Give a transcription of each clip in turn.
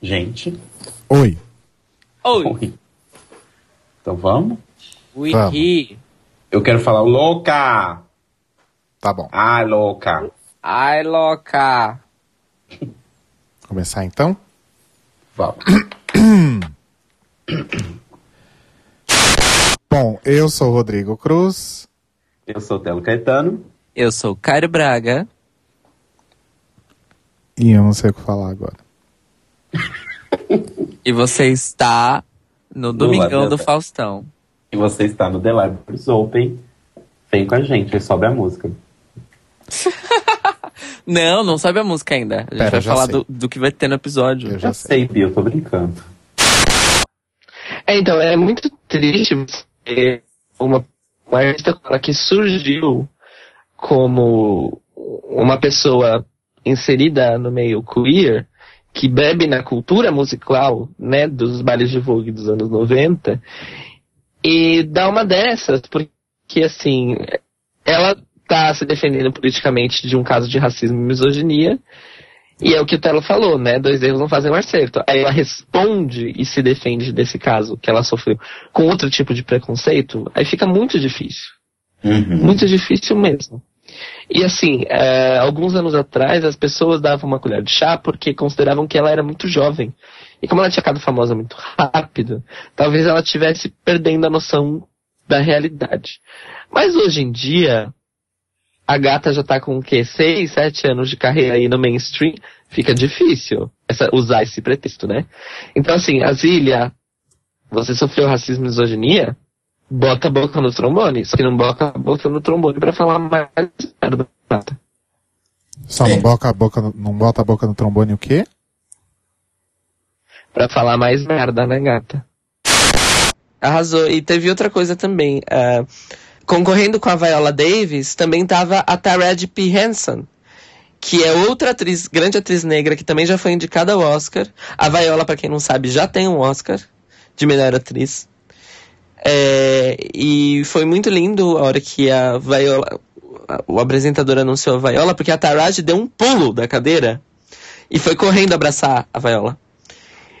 Gente. Oi. Oi. Oi. Então vamos? We Vamos. he. Eu quero falar louca! Tá bom. Ah, louca! Ai, louca. Começar então? Vamos. Bom, eu sou Rodrigo Cruz. Eu sou o Telo Caetano. Eu sou Cairo Braga. E eu não sei o que falar agora. E você está no Domingão do. Faustão. E você está no The Libraries Open. Vem com a gente, aí sobe a música. Não, não sabe a música ainda. A gente Pera, vai falar do, do que vai ter no episódio. Eu já Já sei. sei, Bia, eu tô brincando. É, então, é muito triste ver uma, uma artista que surgiu como uma pessoa inserida no meio queer, que bebe na cultura musical, né, dos bailes de vogue dos anos 90, e dá uma dessas, porque, assim, ela tá se defendendo politicamente de um caso de racismo e misoginia, e é o que o Telo falou, né? Dois erros não fazem um acerto. Aí ela responde e se defende desse caso que ela sofreu com outro tipo de preconceito, aí fica muito difícil. Uhum. Muito difícil mesmo. E assim, é, alguns anos atrás as pessoas davam uma colher de chá porque consideravam que ela era muito jovem. E como ela tinha ficado famosa muito rápido, talvez ela estivesse perdendo a noção da realidade. Mas hoje em dia, a gata já tá com o quê? Seis, sete anos de carreira aí no mainstream, fica difícil essa, usar esse pretexto, né? Então assim, Azília, você sofreu racismo e misoginia? Bota a boca no trombone, só que não bota a boca no trombone pra falar mais merda. Gata. Só não, boca a boca no, não bota a boca no trombone o quê? Pra falar mais merda, né, gata? Arrasou. E teve outra coisa também. ah, concorrendo com a Viola Davis, também tava a Taraji P. Henson, que é outra atriz, grande atriz negra, que também já foi indicada ao Oscar. A Viola, pra quem não sabe, já tem um Oscar de melhor atriz. É, e foi muito lindo a hora que a Viola, o apresentador anunciou a Viola, porque a Taraji deu um pulo da cadeira e foi correndo abraçar a Viola.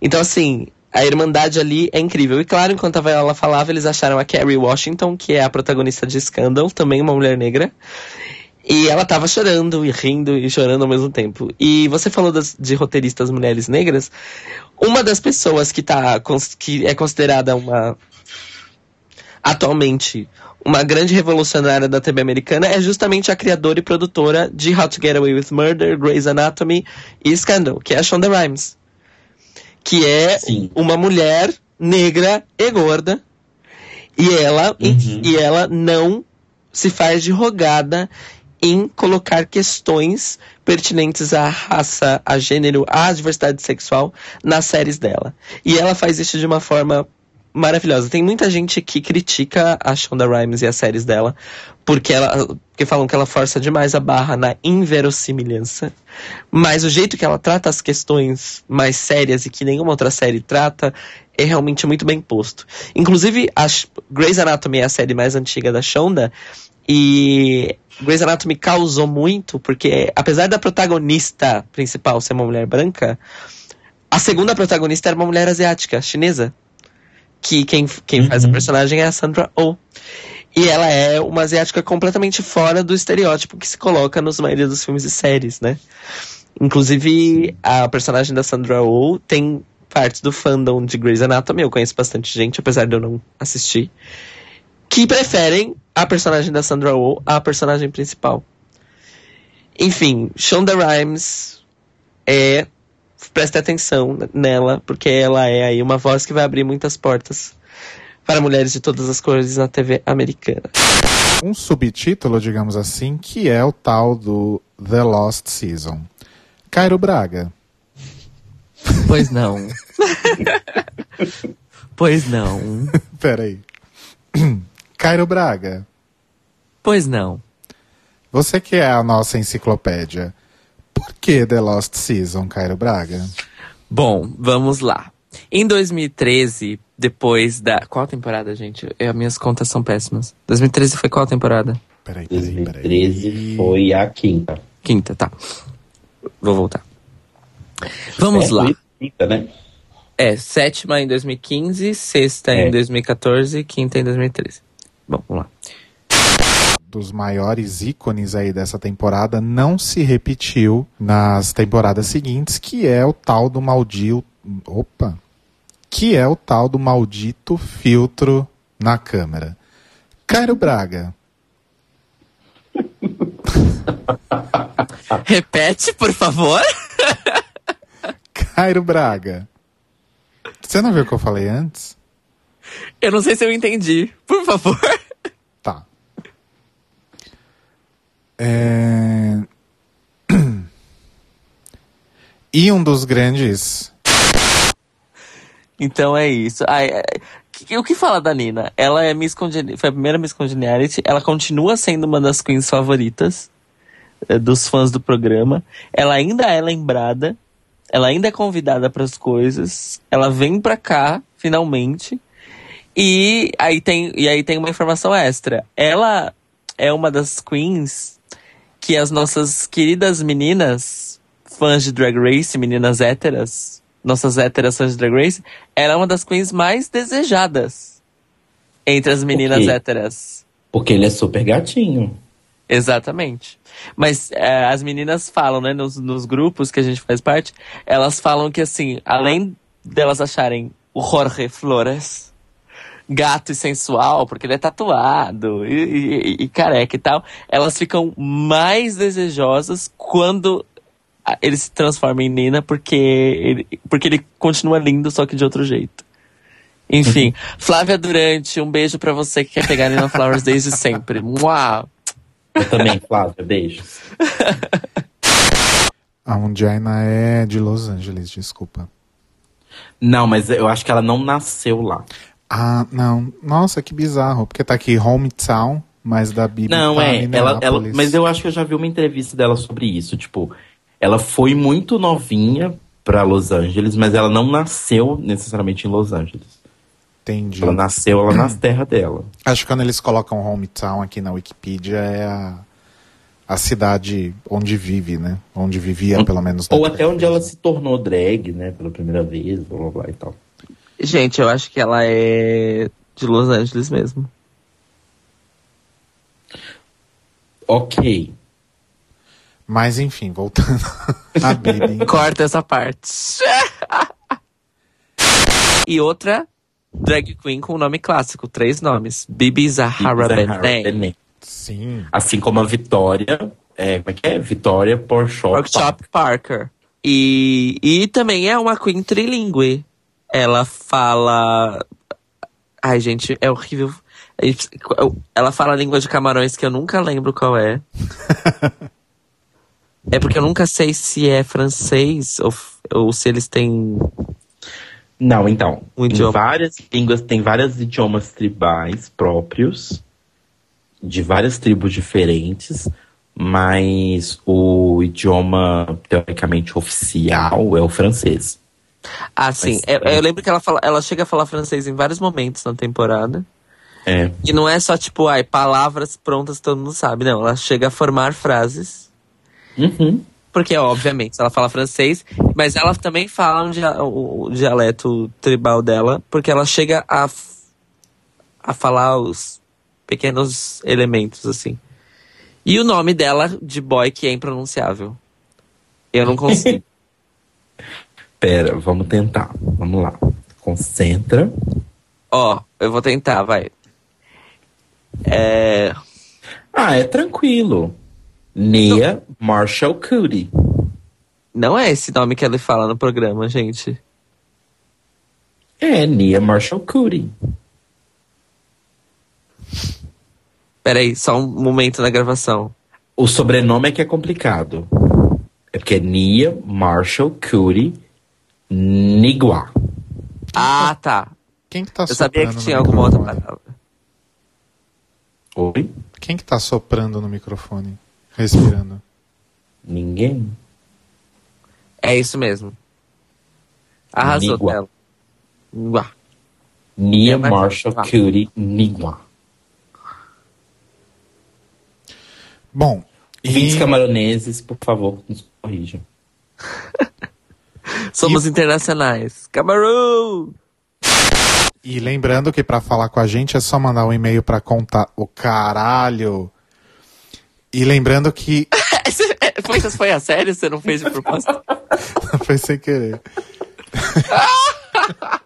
Então, assim, a irmandade ali é incrível. E claro, enquanto a Viola falava, eles acharam a Kerry Washington, que é a protagonista de Scandal, também uma mulher negra. E ela tava chorando e rindo e chorando ao mesmo tempo. E você falou das- de roteiristas mulheres negras. Uma das pessoas que, tá, que é considerada uma. Atualmente uma grande revolucionária da TV americana é justamente a criadora e produtora de How to Get Away with Murder, Grey's Anatomy e Scandal, que é a Shonda Rhimes. Que é Sim. uma mulher negra e gorda. E ela, Uhum. e ela não se faz de rogada em colocar questões pertinentes à raça, a gênero, à diversidade sexual nas séries dela. E ela faz isso de uma forma maravilhosa. Tem muita gente que critica a Shonda Rhimes e as séries dela porque ela porque falam que ela força demais a barra na inverossimilhança. Mas o jeito que ela trata as questões mais sérias e que nenhuma outra série trata é realmente muito bem posto. Inclusive, a Grey's Anatomy é a série mais antiga da Shonda e Grey's Anatomy causou muito porque apesar da protagonista principal ser uma mulher branca, a segunda protagonista era uma mulher asiática, chinesa. Que quem, quem faz a Uhum. personagem é a Sandra Oh. E ela é uma asiática completamente fora do estereótipo que se coloca nos maioria dos filmes e séries, né? Inclusive, a personagem da Sandra Oh tem partes do fandom de Grey's Anatomy, eu conheço bastante gente, apesar de eu não assistir, que preferem a personagem da Sandra Oh à personagem principal. Enfim, Shonda Rhimes é. Preste atenção nela, porque ela é aí uma voz que vai abrir muitas portas para mulheres de todas as cores na TV americana. Um subtítulo, digamos assim, que é o tal do The Lost Season. Cairo Braga. Pois não. pois não. Peraí. Cairo Braga, Pois não. você que é a nossa enciclopédia, por que The Lost Season, Cairo Braga? Bom, vamos lá. Em 2013, depois da. Qual temporada, gente? É, as minhas contas são péssimas. 2013 foi qual temporada? Peraí, peraí, peraí. 2013 foi a quinta. Quinta, tá. Vou voltar. Vamos É, lá. foi quinta, né? É, sétima em 2015, sexta É. em 2014 quinta em 2013. Bom, vamos lá. Dos maiores ícones aí dessa temporada não se repetiu nas temporadas seguintes, que é o tal do maldito. Opa! Que é o tal do maldito filtro na câmera. Cairo Braga. Repete, por favor. Cairo Braga. Você não viu o que eu falei antes? Eu não sei se eu entendi. Por favor. Tá. É... E um dos grandes. Então é isso. Ai, é, o que fala da Nina? Ela é Miss foi a primeira Miss Congeniality. Ela continua sendo uma das queens favoritas eh, dos fãs do programa. Ela ainda é lembrada. Ela ainda é convidada para as coisas. Ela vem pra cá, finalmente. E aí tem, e aí tem uma informação extra. Ela é uma das queens que as nossas queridas meninas, fãs de Drag Race, meninas héteras, nossas héteras fãs de Drag Race, ela é uma das queens mais desejadas entre as meninas héteras. Porque ele é super gatinho. Exatamente. Mas é, as meninas falam, né, nos, nos grupos que a gente faz parte, elas falam que, assim, além delas acharem o Jorge Flores gato e sensual, porque ele é tatuado e, e- e careca e tal, elas ficam mais desejosas quando ele se transforma em Nina, porque ele, porque ele continua lindo, só que de outro jeito. Enfim, Flávia Durante, um beijo pra você que quer pegar Nina Flowers desde sempre. Uau! Eu também, Flávia, beijos. A Undina é de Los Angeles, desculpa. Não, mas eu acho que ela não nasceu lá. Ah, não. Nossa, que bizarro. Porque tá aqui Hometown, mas da Bibi Não, tá é. Ela, ela, mas eu acho que eu já vi uma entrevista dela sobre isso. Tipo, ela foi muito novinha pra Los Angeles, mas ela não nasceu necessariamente em Los Angeles. Entendi. Ela nasceu lá nas terras dela. Acho que quando eles colocam Hometown aqui na Wikipedia é a, a cidade onde vive, né? Onde vivia, pelo menos. Ou na até onde ela se tornou drag, né? Pela primeira vez, blá blá blá e tal. Gente, eu acho que ela é de Los Angeles mesmo. Ok. Mas enfim, voltando a Bibi. Corta essa parte. e outra drag queen com nome clássico, três nomes. Bibi Zahara Benet. Benet. Sim. Assim como a Vitória. É, como é que é? Vitória Porkchop. Workshop Parker. E, e também é uma queen trilingue. Ela fala. Ai, gente, é horrível. Ela fala a língua de camarões que eu nunca lembro qual é. é porque eu nunca sei se é francês ou, ou se eles têm. Não, então. Um em idioma. várias línguas, tem vários idiomas tribais próprios, de várias tribos diferentes, mas o idioma teoricamente oficial é o francês. Ah, sim. Mas- Eu, eu lembro que ela, fala, ela chega a falar francês em vários momentos na temporada. É. E não é só, tipo, ai, palavras prontas que todo mundo sabe. Não, ela chega a formar frases. Uhum. Porque, obviamente, ela fala francês, mas ela também fala um dia- o, o dialeto tribal dela, porque ela chega a, a falar os pequenos elementos, assim. E o nome dela, de boy, que é impronunciável. Eu não consigo. Pera, vamos tentar. Vamos lá. Concentra. Ó, eu vou tentar, vai. É. Ah, é tranquilo. Nia Marshall Cootie. Não é esse nome que ela fala no programa, gente. É, Nia Marshall Cootie. Peraí, só um momento na gravação. O sobrenome é que é complicado. É porque é Nia Marshall Cootie Nigua. Ah, tá. Quem que tá Eu sabia soprando que no tinha alguma outra microfone? palavra. Oi? Quem que tá soprando no microfone? Respirando. Ninguém? É isso mesmo. Arrasou Nigua. dela. Uá. Nia É, Marshall Ah. Cootie Nigua. Bom, Vintes e camaroneses, por favor, nos corrijam. Somos internacionais. Camarão! E lembrando que para falar com a gente é só mandar um e-mail para contar o caralho. E lembrando que foi, foi a sério? Você não fez de propósito? foi sem querer.